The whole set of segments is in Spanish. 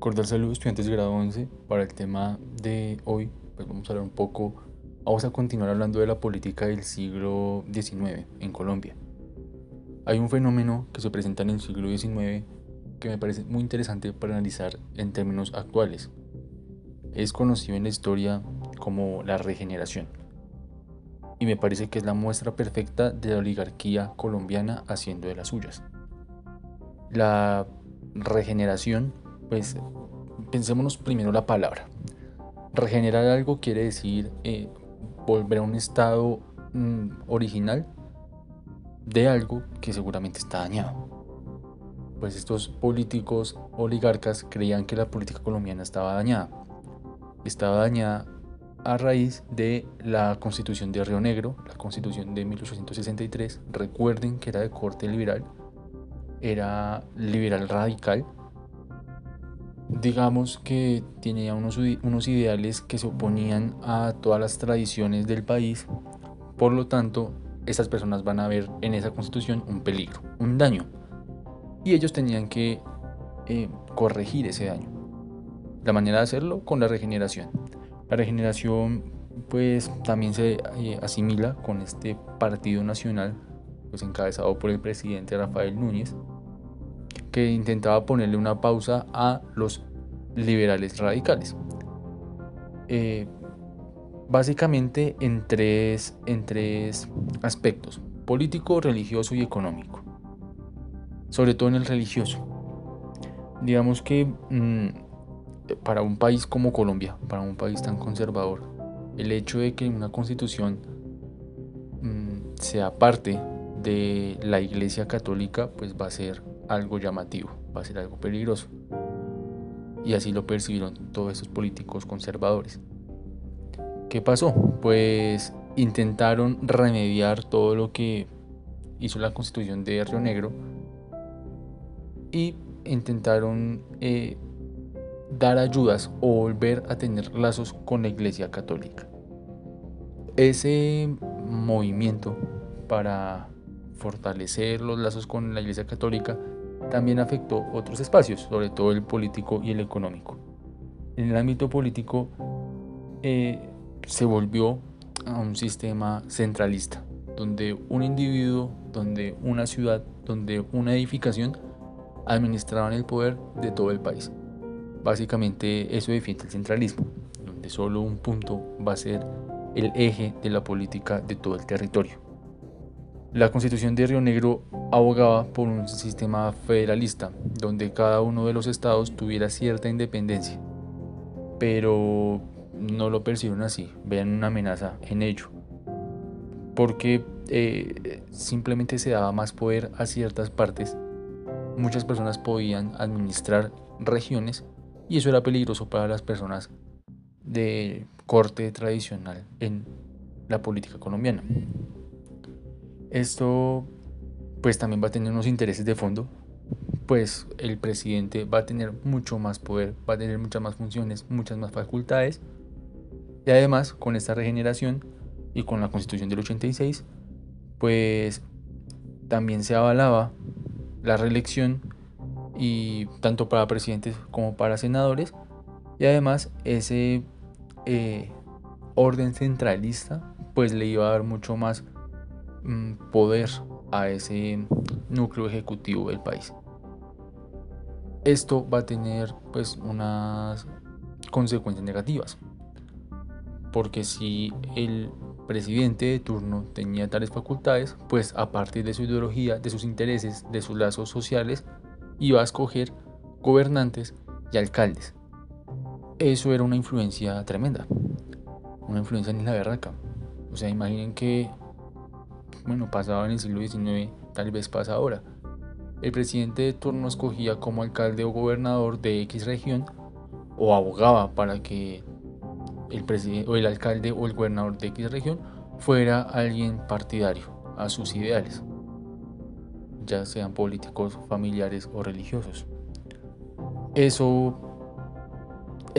Cordial saludo estudiantes de grado 11. Para el tema de hoy, pues vamos a hablar un poco, vamos a continuar hablando de la política del siglo XIX en Colombia. Hay un fenómeno que se presenta en el siglo XIX que me parece muy interesante para analizar en términos actuales. Es conocido en la historia como la regeneración. Y me parece que es la muestra perfecta de la oligarquía colombiana haciendo de las suyas. La regeneración, pues pensémonos primero la palabra. Regenerar algo quiere decir eh, volver a un estado mm, original de algo que seguramente está dañado. Pues estos políticos oligarcas creían que la política colombiana estaba dañada. Estaba dañada a raíz de la constitución de Río Negro, la constitución de 1863. Recuerden que era de corte liberal era liberal radical. Digamos que tenía unos, unos ideales que se oponían a todas las tradiciones del país. Por lo tanto, esas personas van a ver en esa constitución un peligro, un daño. Y ellos tenían que eh, corregir ese daño. La manera de hacerlo con la regeneración. La regeneración pues también se eh, asimila con este partido nacional pues encabezado por el presidente Rafael Núñez que intentaba ponerle una pausa a los liberales radicales. Eh, básicamente en tres, en tres aspectos, político, religioso y económico. Sobre todo en el religioso. Digamos que mm, para un país como Colombia, para un país tan conservador, el hecho de que una constitución mm, sea parte de la Iglesia Católica, pues va a ser algo llamativo, va a ser algo peligroso. Y así lo percibieron todos esos políticos conservadores. ¿Qué pasó? Pues intentaron remediar todo lo que hizo la constitución de Río Negro y intentaron eh, dar ayudas o volver a tener lazos con la Iglesia Católica. Ese movimiento para fortalecer los lazos con la Iglesia Católica también afectó otros espacios, sobre todo el político y el económico. En el ámbito político eh, se volvió a un sistema centralista, donde un individuo, donde una ciudad, donde una edificación administraban el poder de todo el país. Básicamente eso defiende el centralismo, donde solo un punto va a ser el eje de la política de todo el territorio. La constitución de Río Negro abogaba por un sistema federalista, donde cada uno de los estados tuviera cierta independencia, pero no lo percibieron así, vean una amenaza en ello, porque eh, simplemente se daba más poder a ciertas partes, muchas personas podían administrar regiones y eso era peligroso para las personas de corte tradicional en la política colombiana. Esto pues también va a tener unos intereses de fondo, pues el presidente va a tener mucho más poder, va a tener muchas más funciones, muchas más facultades. Y además, con esta regeneración y con la constitución del 86, pues también se avalaba la reelección y tanto para presidentes como para senadores. Y además ese eh, orden centralista pues le iba a dar mucho más poder a ese núcleo ejecutivo del país. Esto va a tener pues unas consecuencias negativas. Porque si el presidente de turno tenía tales facultades, pues a partir de su ideología, de sus intereses, de sus lazos sociales, iba a escoger gobernantes y alcaldes. Eso era una influencia tremenda. Una influencia en la berraca. O sea, imaginen que bueno, pasaba en el siglo XIX, tal vez pasa ahora. El presidente de turno escogía como alcalde o gobernador de X región o abogaba para que el presidente o el alcalde o el gobernador de X región fuera alguien partidario a sus ideales, ya sean políticos, familiares o religiosos. Eso,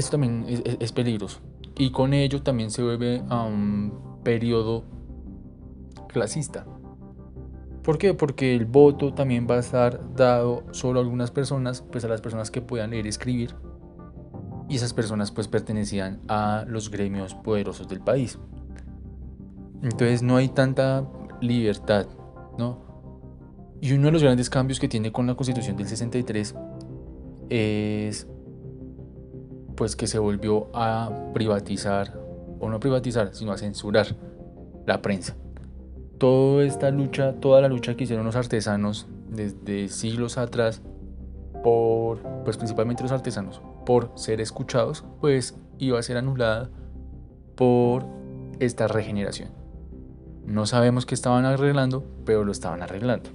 también es, es peligroso y con ello también se vuelve a un periodo clasista. ¿Por qué? Porque el voto también va a estar dado solo a algunas personas, pues a las personas que puedan leer y escribir, y esas personas pues pertenecían a los gremios poderosos del país. Entonces no hay tanta libertad, ¿no? Y uno de los grandes cambios que tiene con la Constitución del 63 es pues que se volvió a privatizar o no privatizar, sino a censurar la prensa. Toda esta lucha, toda la lucha que hicieron los artesanos desde siglos atrás por pues principalmente los artesanos por ser escuchados, pues iba a ser anulada por esta regeneración. No sabemos qué estaban arreglando, pero lo estaban arreglando.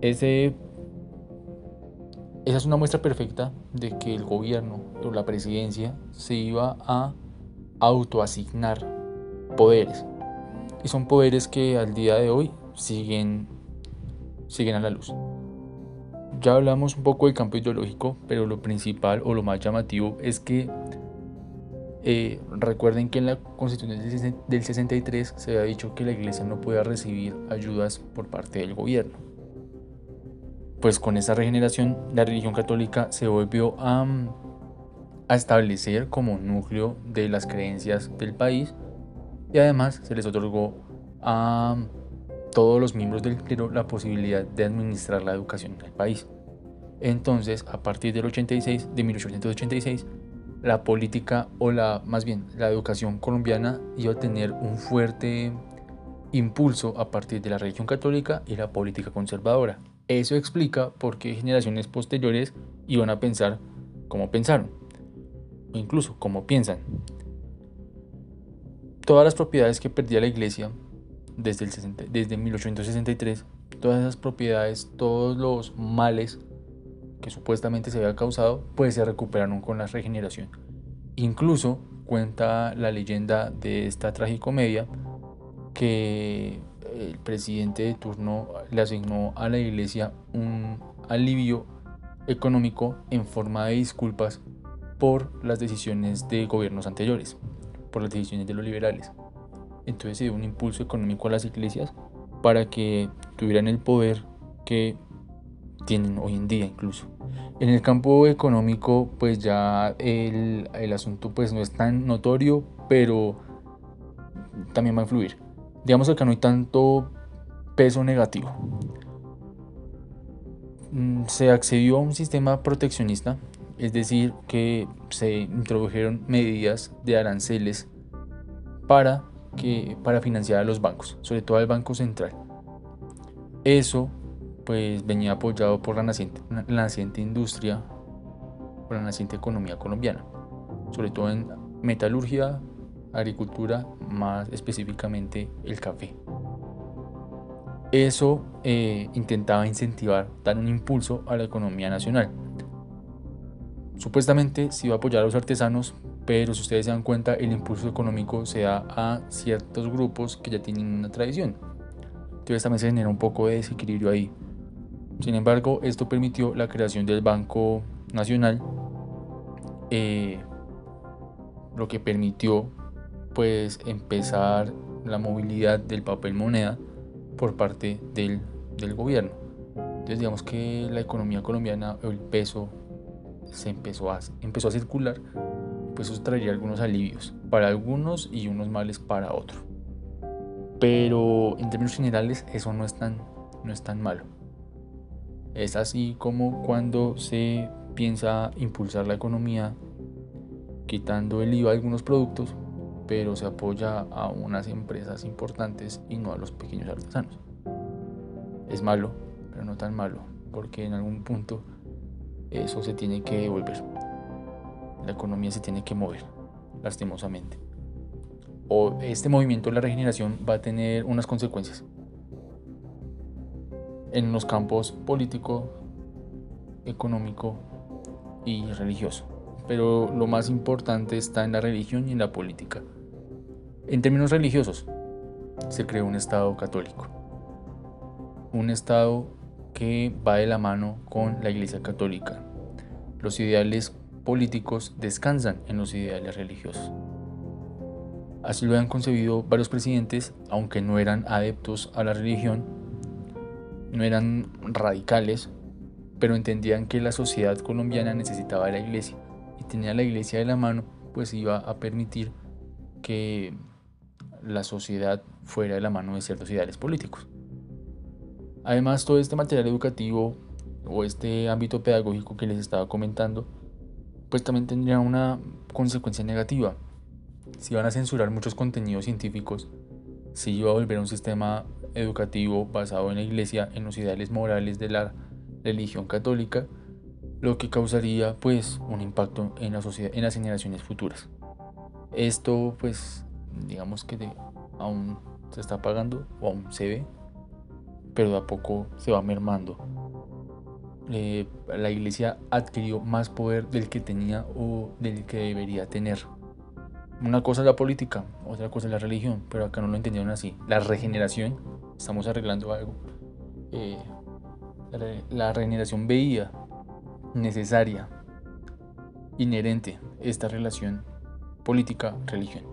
Ese, esa es una muestra perfecta de que el gobierno o la presidencia se iba a autoasignar poderes. Y son poderes que al día de hoy siguen, siguen a la luz. Ya hablamos un poco del campo ideológico, pero lo principal o lo más llamativo es que eh, recuerden que en la Constitución del 63 se había dicho que la iglesia no podía recibir ayudas por parte del gobierno. Pues con esa regeneración la religión católica se volvió a, a establecer como núcleo de las creencias del país y además se les otorgó a todos los miembros del clero la posibilidad de administrar la educación en el país. Entonces, a partir del 86, de 1886, la política o la más bien la educación colombiana iba a tener un fuerte impulso a partir de la religión católica y la política conservadora. Eso explica por qué generaciones posteriores iban a pensar como pensaron, o incluso como piensan. Todas las propiedades que perdía la iglesia desde, el desde 1863, todas esas propiedades, todos los males que supuestamente se había causado, pues se recuperaron con la regeneración. Incluso cuenta la leyenda de esta tragicomedia que el presidente de turno le asignó a la iglesia un alivio económico en forma de disculpas por las decisiones de gobiernos anteriores, por las decisiones de los liberales. Entonces se dio un impulso económico a las iglesias para que tuvieran el poder que tienen hoy en día incluso. En el campo económico pues ya el, el asunto pues no es tan notorio, pero también va a influir. Digamos acá no hay tanto peso negativo. Mm, se accedió a un sistema proteccionista, es decir, que se introdujeron medidas de aranceles para que, para financiar a los bancos, sobre todo al Banco Central. Eso pues venía apoyado por la naciente, industria, por la naciente economía colombiana, sobre todo en metalurgia, agricultura, más específicamente el café. Eso eh, intentaba incentivar, dar un impulso a la economía nacional. Supuestamente se iba a apoyar a los artesanos pero si ustedes se dan cuenta, el impulso económico se da a ciertos grupos que ya tienen una tradición. Entonces también se genera un poco de desequilibrio ahí. Sin embargo, esto permitió la creación del Banco Nacional, eh, lo que permitió pues empezar la movilidad del papel moneda por parte del, del gobierno. Entonces digamos que la economía colombiana, el peso, se empezó a, empezó a circular pues eso traería algunos alivios para algunos y unos males para otros. Pero en términos generales eso no es tan, no es tan malo. Es así como cuando se piensa impulsar la economía quitando el IVA a algunos productos, pero se apoya a unas empresas importantes y no a los pequeños artesanos. Es malo, pero no tan malo, porque en algún punto eso se tiene que devolver la economía se tiene que mover, lastimosamente. O este movimiento de la regeneración va a tener unas consecuencias en los campos político, económico y religioso. Pero lo más importante está en la religión y en la política. En términos religiosos, se creó un Estado católico. Un Estado que va de la mano con la Iglesia Católica. Los ideales políticos descansan en los ideales religiosos. Así lo han concebido varios presidentes, aunque no eran adeptos a la religión, no eran radicales, pero entendían que la sociedad colombiana necesitaba de la iglesia y tenía la iglesia de la mano, pues iba a permitir que la sociedad fuera de la mano de ciertos ideales políticos. Además, todo este material educativo o este ámbito pedagógico que les estaba comentando, pues también tendría una consecuencia negativa. Si van a censurar muchos contenidos científicos, si iba a volver a un sistema educativo basado en la iglesia, en los ideales morales de la religión católica, lo que causaría pues un impacto en la sociedad, en las generaciones futuras. Esto pues digamos que aún se está pagando o aún se ve, pero de a poco se va mermando. Eh, la iglesia adquirió más poder del que tenía o del que debería tener. Una cosa es la política, otra cosa es la religión, pero acá no lo entendieron así. La regeneración, estamos arreglando algo. Eh, la regeneración veía necesaria, inherente esta relación política-religión.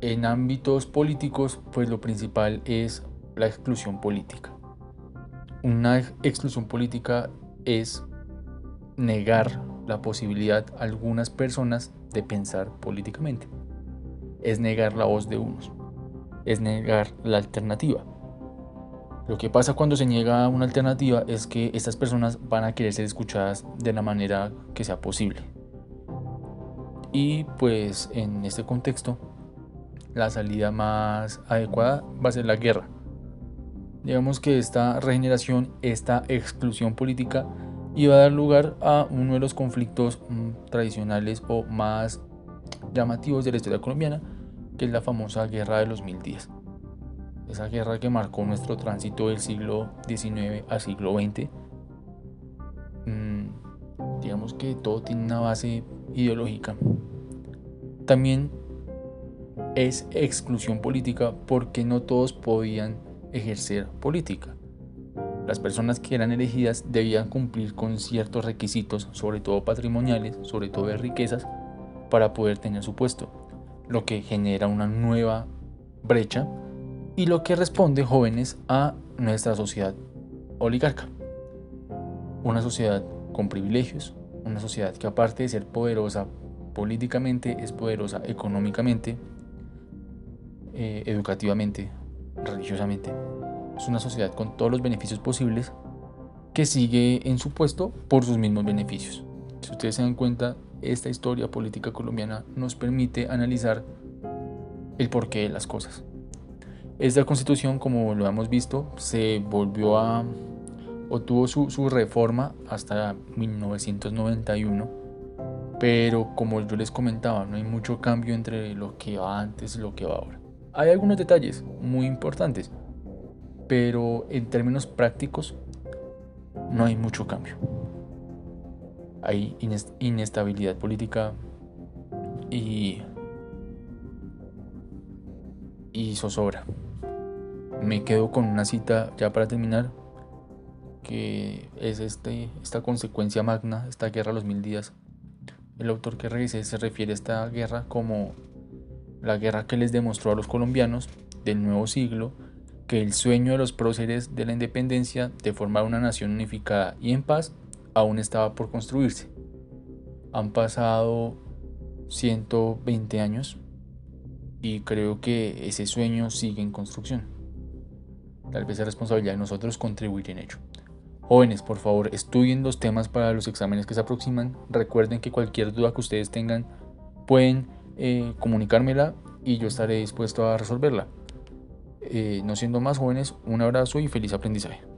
En ámbitos políticos, pues lo principal es la exclusión política. Una exclusión política es negar la posibilidad a algunas personas de pensar políticamente. Es negar la voz de unos. Es negar la alternativa. Lo que pasa cuando se niega una alternativa es que estas personas van a querer ser escuchadas de la manera que sea posible. Y pues en este contexto, la salida más adecuada va a ser la guerra. Digamos que esta regeneración, esta exclusión política iba a dar lugar a uno de los conflictos mm, tradicionales o más llamativos de la historia colombiana, que es la famosa Guerra de los Mil Días esa guerra que marcó nuestro tránsito del siglo XIX al siglo XX. Mm, digamos que todo tiene una base ideológica. También es exclusión política porque no todos podían ejercer política. Las personas que eran elegidas debían cumplir con ciertos requisitos, sobre todo patrimoniales, sobre todo de riquezas, para poder tener su puesto, lo que genera una nueva brecha y lo que responde jóvenes a nuestra sociedad oligarca. Una sociedad con privilegios, una sociedad que aparte de ser poderosa políticamente, es poderosa económicamente, eh, educativamente, religiosamente. Es una sociedad con todos los beneficios posibles que sigue en su puesto por sus mismos beneficios. Si ustedes se dan cuenta, esta historia política colombiana nos permite analizar el porqué de las cosas. Esta constitución, como lo hemos visto, se volvió a o tuvo su, su reforma hasta 1991, pero como yo les comentaba, no hay mucho cambio entre lo que va antes y lo que va ahora. Hay algunos detalles muy importantes, pero en términos prácticos no hay mucho cambio. Hay inestabilidad política y, y zozobra me quedo con una cita ya para terminar, que es este, esta consecuencia magna, esta guerra a los mil días. El autor que revisé se refiere a esta guerra como la guerra que les demostró a los colombianos del nuevo siglo que el sueño de los próceres de la independencia de formar una nación unificada y en paz aún estaba por construirse. Han pasado 120 años y creo que ese sueño sigue en construcción. Tal vez es responsabilidad de nosotros contribuir en ello. Jóvenes, por favor, estudien los temas para los exámenes que se aproximan. Recuerden que cualquier duda que ustedes tengan pueden eh, comunicármela y yo estaré dispuesto a resolverla. Eh, no siendo más jóvenes, un abrazo y feliz aprendizaje.